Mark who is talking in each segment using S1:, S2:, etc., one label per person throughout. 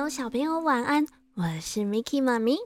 S1: 友、小朋友晚安，我是 Miki 妈咪。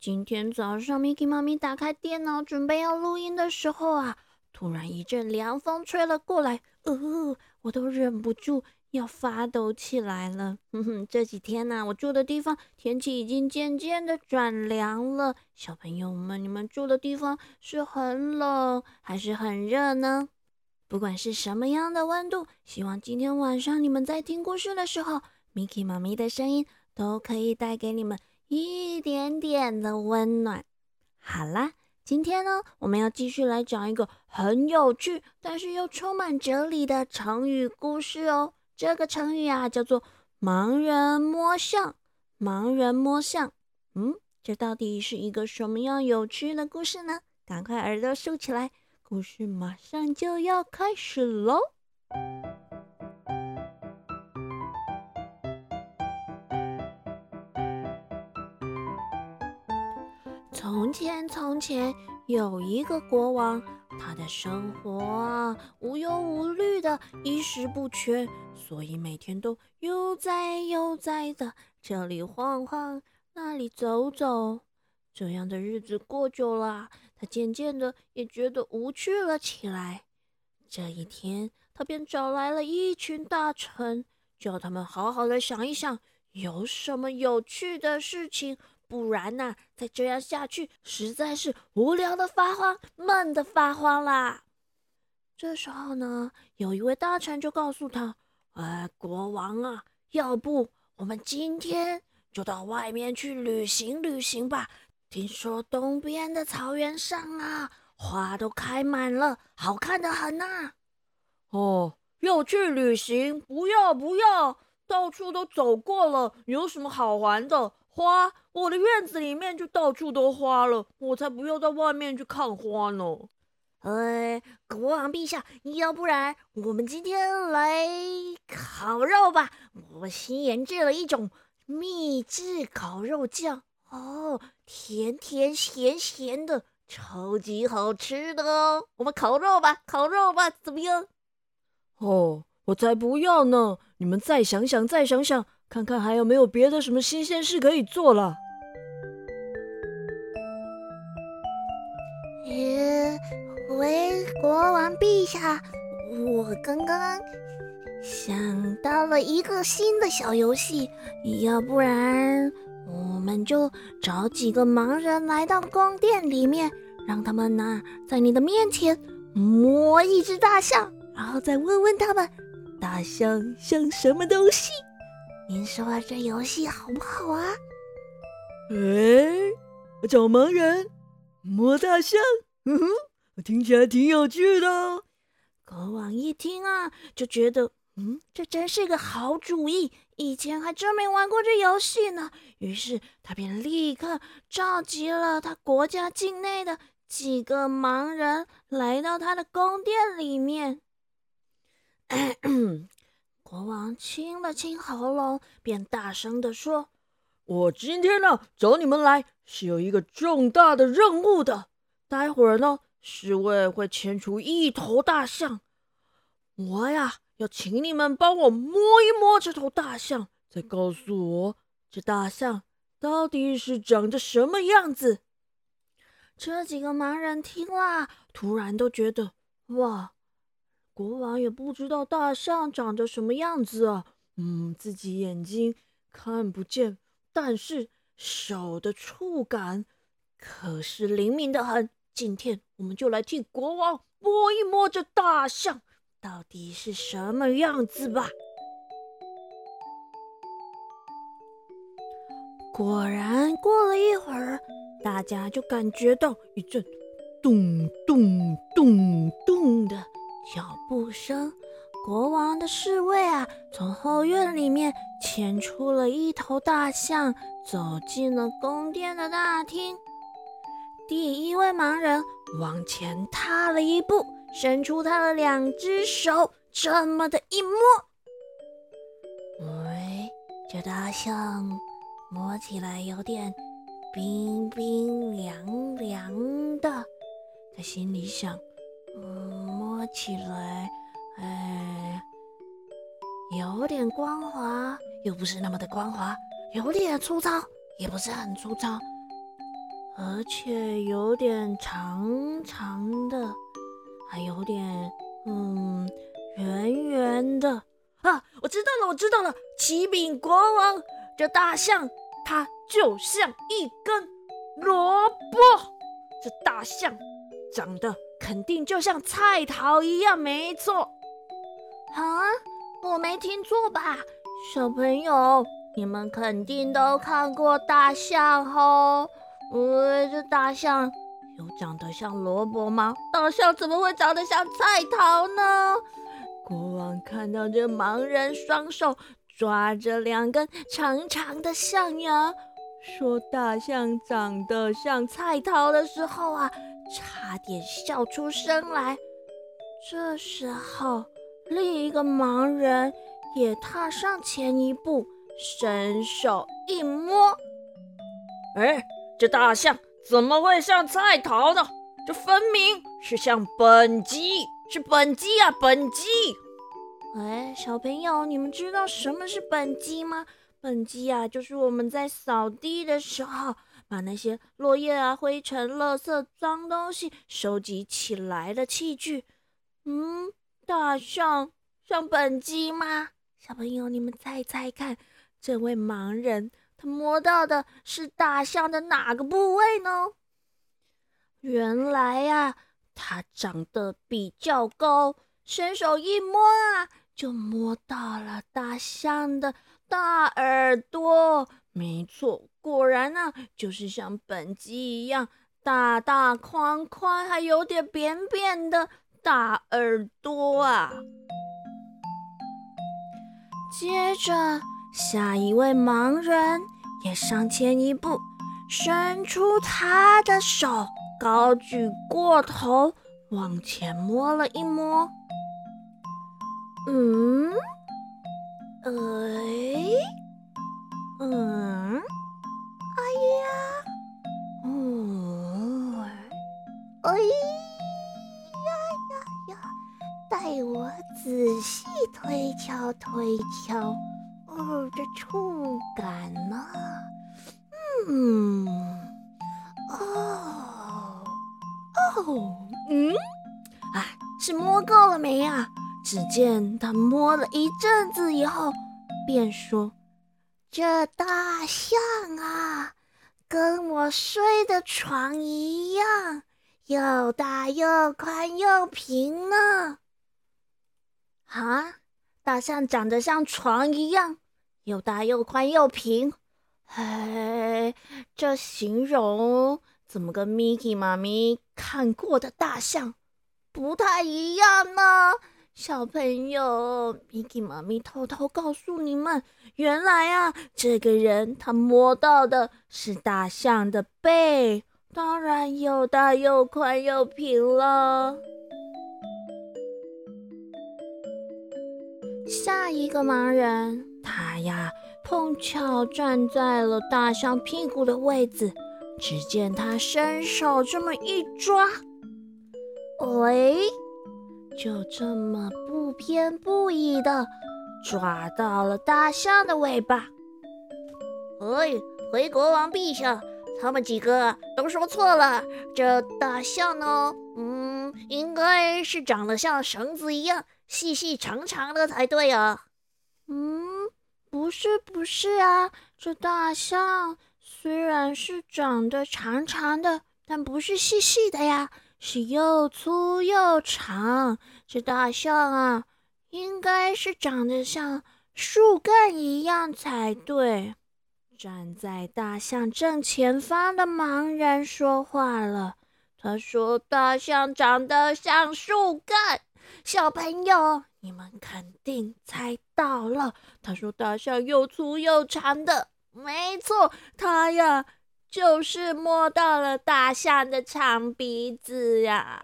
S1: 今天早上，Miki 妈咪打开电脑准备要录音的时候啊，突然一阵凉风吹了过来，呃，我都忍不住要发抖起来了。哼哼，这几天呢，我住的地方天气已经渐渐的转凉了。小朋友们，你们住的地方是很冷还是很热呢？不管是什么样的温度，希望今天晚上你们在听故事的时候，Miki 妈咪的声音都可以带给你们一点点的温暖。好啦，今天呢，我们要继续来讲一个很有趣，但是又充满哲理的成语故事哦。这个成语啊，叫做“盲人摸象”。盲人摸象，嗯，这到底是一个什么样有趣的故事呢？赶快耳朵竖起来。故事马上就要开始喽！从前，从前有一个国王，他的生活啊无忧无虑的，衣食不缺，所以每天都悠哉悠哉的，这里晃晃，那里走走，这样的日子过久了。他渐渐的也觉得无趣了起来。这一天，他便找来了一群大臣，叫他们好好的想一想，有什么有趣的事情。不然呐，再这样下去，实在是无聊的发慌，闷的发慌啦。这时候呢，有一位大臣就告诉他：“哎，国王啊，要不我们今天就到外面去旅行旅行吧。”听说东边的草原上啊，花都开满了，好看的很呐。
S2: 哦，要去旅行？不要不要，到处都走过了，有什么好玩的？花，我的院子里面就到处都花了，我才不要到外面去看花呢。
S1: 哎，国王陛下，要不然我们今天来烤肉吧？我新研制了一种秘制烤肉酱。哦，甜甜咸咸的，超级好吃的哦！我们烤肉吧，烤肉吧，怎么样？
S2: 哦，我才不要呢！你们再想想，再想想，看看还有没有别的什么新鲜事可以做了。
S1: 呃，喂，国王陛下，我刚刚想到了一个新的小游戏，要不然？我们就找几个盲人来到宫殿里面，让他们呢在你的面前摸一只大象，然后再问问他们大象像什么东西。您说这游戏好不好啊？
S2: 哎，找盲人摸大象，嗯哼，听起来挺有趣的。
S1: 国王一听啊，就觉得。嗯，这真是个好主意！以前还真没玩过这游戏呢。于是他便立刻召集了他国家境内的几个盲人，来到他的宫殿里面。国王清了清喉咙，便大声地说：“
S2: 我今天呢，找你们来是有一个重大的任务的。待会儿呢，侍卫会牵出一头大象，我呀。”要请你们帮我摸一摸这头大象，再告诉我这大象到底是长着什么样子。
S1: 这几个盲人听了，突然都觉得哇，国王也不知道大象长着什么样子啊。嗯，自己眼睛看不见，但是手的触感可是灵敏的很。今天我们就来替国王摸一摸这大象。到底是什么样子吧？果然，过了一会儿，大家就感觉到一阵咚咚咚咚的脚步声。国王的侍卫啊，从后院里面牵出了一头大象，走进了宫殿的大厅。第一位盲人往前踏了一步。伸出他的两只手，这么的一摸，喂，这大象摸起来有点冰冰凉凉的。他心里想，嗯，起来，哎，有点光滑，又不是那么的光滑；有点粗糙，也不是很粗糙，而且有点长长的，还有点嗯圆圆的
S2: 啊！我知道了，我知道了，启禀国王，这大象它就像一根萝卜，这大象长得肯定就像菜桃一样，没错。
S1: 啊！我没听错吧，小朋友，你们肯定都看过大象吼。呃，这大象有长得像萝卜吗？大象怎么会长得像菜桃呢？
S2: 国王看到这盲人双手抓着两根长长的象牙，说大象长得像菜桃的时候啊，差点笑出声来。这时候。另一个盲人也踏上前一步，伸手一摸，哎，这大象怎么会像菜桃呢？这分明是像本鸡，是本鸡啊，本鸡！
S1: 哎，小朋友，你们知道什么是本鸡吗？本鸡啊，就是我们在扫地的时候，把那些落叶啊、灰尘、垃圾、脏东西收集起来的器具。嗯。大象像本鸡吗？小朋友，你们猜猜看，这位盲人他摸到的是大象的哪个部位呢？原来呀，它长得比较高，伸手一摸啊，就摸到了大象的大耳朵。没错，果然呢，就是像本鸡一样大大宽宽，还有点扁扁的。大耳朵啊！接着，下一位盲人也上前一步，伸出他的手，高举过头，往前摸了一摸。嗯，哎，嗯，是摸够了没啊？只见他摸了一阵子以后，便说：“这大象啊，跟我睡的床一样，又大又宽又平呢。”啊，大象长得像床一样，又大又宽又平。嘿，这形容怎么跟 Miki 妈咪看过的大象不太一样呢？小朋友，Miki 妈咪偷偷告诉你们，原来啊，这个人他摸到的是大象的背，当然又大又宽又平了。下一个盲人，他呀碰巧站在了大象屁股的位置。只见他伸手这么一抓，喂，就这么不偏不倚的抓到了大象的尾巴。哎，回国王陛下，他们几个都说错了。这大象呢，嗯，应该是长得像绳子一样。细细长长的才对啊！嗯，不是不是啊，这大象虽然是长得长长的，但不是细细的呀，是又粗又长。这大象啊，应该是长得像树干一样才对。站在大象正前方的盲人说话了，他说：“大象长得像树干。”小朋友，你们肯定猜到了。他说：“大象又粗又长的，没错，他呀就是摸到了大象的长鼻子呀。”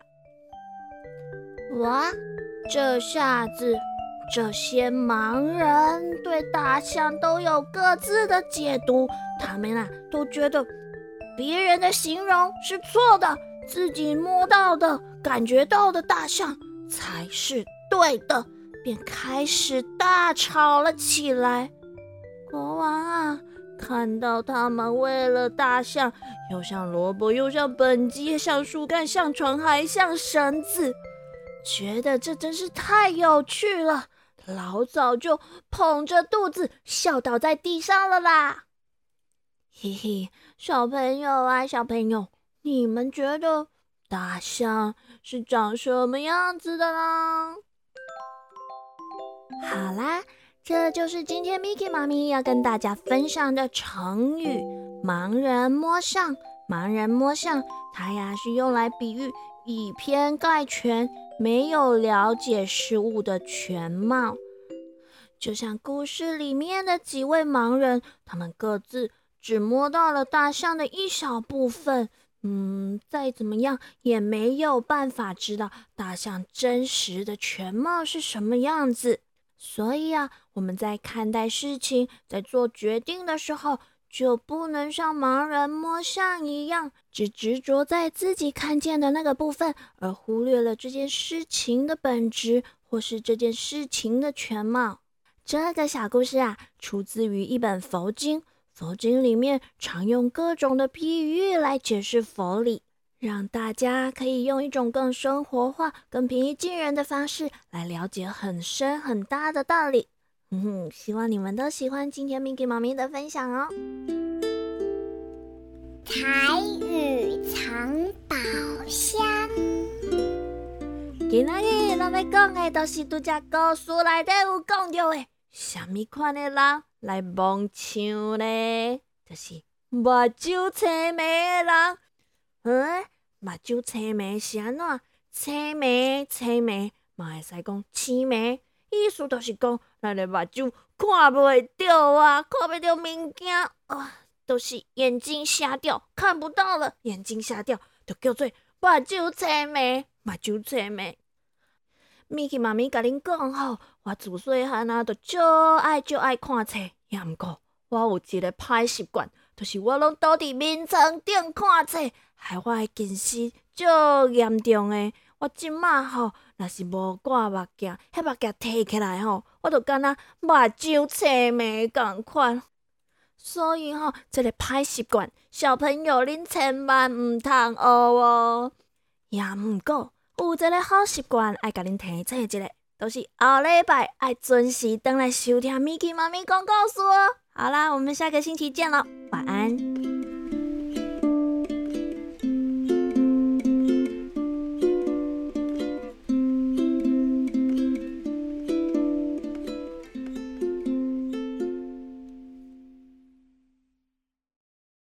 S1: 哇，这下子这些盲人对大象都有各自的解读，他们啊都觉得别人的形容是错的，自己摸到的、感觉到的大象。才是对的，便开始大吵了起来。国王啊，看到他们为了大象，又像萝卜，又像本鸡，像树干，像船，还像绳子，觉得这真是太有趣了，老早就捧着肚子笑倒在地上了啦。嘿嘿，小朋友啊，小朋友，你们觉得大象是长什么样子的呢？好啦，这就是今天 Miki 妈咪要跟大家分享的成语“盲人摸象”。盲人摸象，它呀是用来比喻以偏概全，没有了解事物的全貌。就像故事里面的几位盲人，他们各自只摸到了大象的一小部分。嗯，再怎么样也没有办法知道大象真实的全貌是什么样子。所以啊，我们在看待事情、在做决定的时候，就不能像盲人摸象一样，只执着在自己看见的那个部分，而忽略了这件事情的本质或是这件事情的全貌。这个小故事啊，出自于一本佛经。佛经里面常用各种的譬喻来解释佛理。让大家可以用一种更生活化、更平易近人的方式来了解很深很大的道理。嗯哼，希望你们都喜欢今天 Miki 妈咪的分享哦。
S3: 台语藏宝箱。
S1: 今仔日咱要讲的都是拄只故事内底有讲到的，什么款的人来蒙象呢？就是目睭青眉的人。嗯，目睭青眉是安怎？青眉青眉嘛会使讲青眉，意思就是讲咱的目睭看袂到啊，看袂到物件啊，都是眼睛瞎掉，看不到了，眼睛瞎掉，就叫做目睭青眉，目睭青眉。咪去妈咪甲恁讲吼，我自细汉啊，就足爱足爱看册，也毋过我有一个歹习惯，就是我拢倒伫眠床顶看册。害我诶近视足严重诶！我即马吼，若是无挂目镜，迄目镜摕起来吼，我就敢若目睭青眉共款。所以吼，即个歹习惯，小朋友恁千万毋通学哦。也毋过有一个好习惯，爱甲恁提醒一下，就是后礼拜爱准时倒来收听 Miki 妈咪讲故事哦。好啦，我们下个星期见喽，晚安。